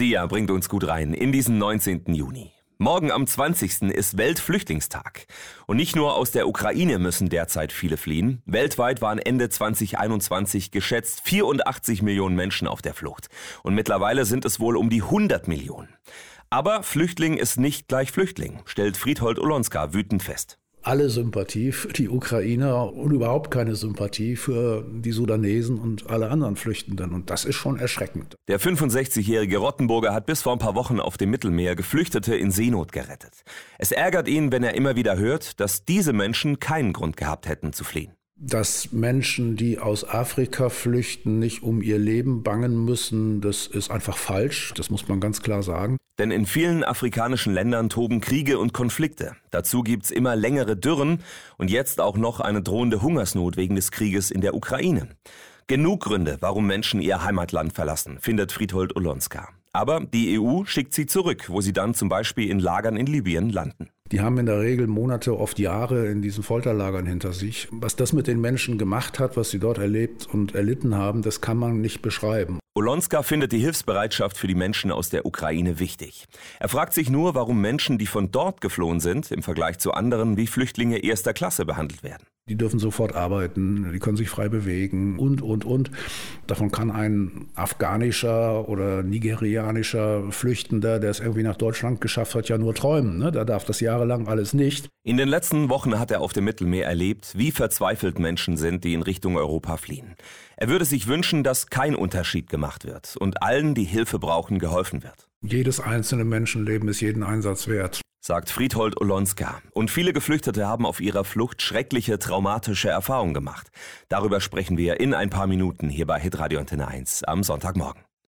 Sia bringt uns gut rein in diesen 19. Juni. Morgen am 20. ist Weltflüchtlingstag. Und nicht nur aus der Ukraine müssen derzeit viele fliehen. Weltweit waren Ende 2021 geschätzt 84 Millionen Menschen auf der Flucht. Und mittlerweile sind es wohl um die 100 Millionen. Aber Flüchtling ist nicht gleich Flüchtling, stellt Friedhold Olonska wütend fest alle Sympathie für die Ukrainer und überhaupt keine Sympathie für die Sudanesen und alle anderen Flüchtenden. Und das ist schon erschreckend. Der 65-jährige Rottenburger hat bis vor ein paar Wochen auf dem Mittelmeer Geflüchtete in Seenot gerettet. Es ärgert ihn, wenn er immer wieder hört, dass diese Menschen keinen Grund gehabt hätten zu fliehen dass Menschen, die aus Afrika flüchten, nicht um ihr Leben bangen müssen, das ist einfach falsch. Das muss man ganz klar sagen. Denn in vielen afrikanischen Ländern toben Kriege und Konflikte. Dazu gibt's immer längere Dürren und jetzt auch noch eine drohende Hungersnot wegen des Krieges in der Ukraine. Genug Gründe, warum Menschen ihr Heimatland verlassen, findet Friedhold Olonska. Aber die EU schickt sie zurück, wo sie dann zum Beispiel in Lagern in Libyen landen. Die haben in der Regel Monate, oft Jahre in diesen Folterlagern hinter sich. Was das mit den Menschen gemacht hat, was sie dort erlebt und erlitten haben, das kann man nicht beschreiben. Olonska findet die Hilfsbereitschaft für die Menschen aus der Ukraine wichtig. Er fragt sich nur, warum Menschen, die von dort geflohen sind, im Vergleich zu anderen wie Flüchtlinge erster Klasse behandelt werden. Die dürfen sofort arbeiten, die können sich frei bewegen und, und, und. Davon kann ein afghanischer oder nigerianischer Flüchtender, der es irgendwie nach Deutschland geschafft hat, ja nur träumen. Ne? Da darf das jahrelang alles nicht. In den letzten Wochen hat er auf dem Mittelmeer erlebt, wie verzweifelt Menschen sind, die in Richtung Europa fliehen. Er würde sich wünschen, dass kein Unterschied gemacht wird und allen, die Hilfe brauchen, geholfen wird. Jedes einzelne Menschenleben ist jeden Einsatz wert sagt Friedhold Olonska. Und viele Geflüchtete haben auf ihrer Flucht schreckliche, traumatische Erfahrungen gemacht. Darüber sprechen wir in ein paar Minuten hier bei Hitradio Antenne 1 am Sonntagmorgen.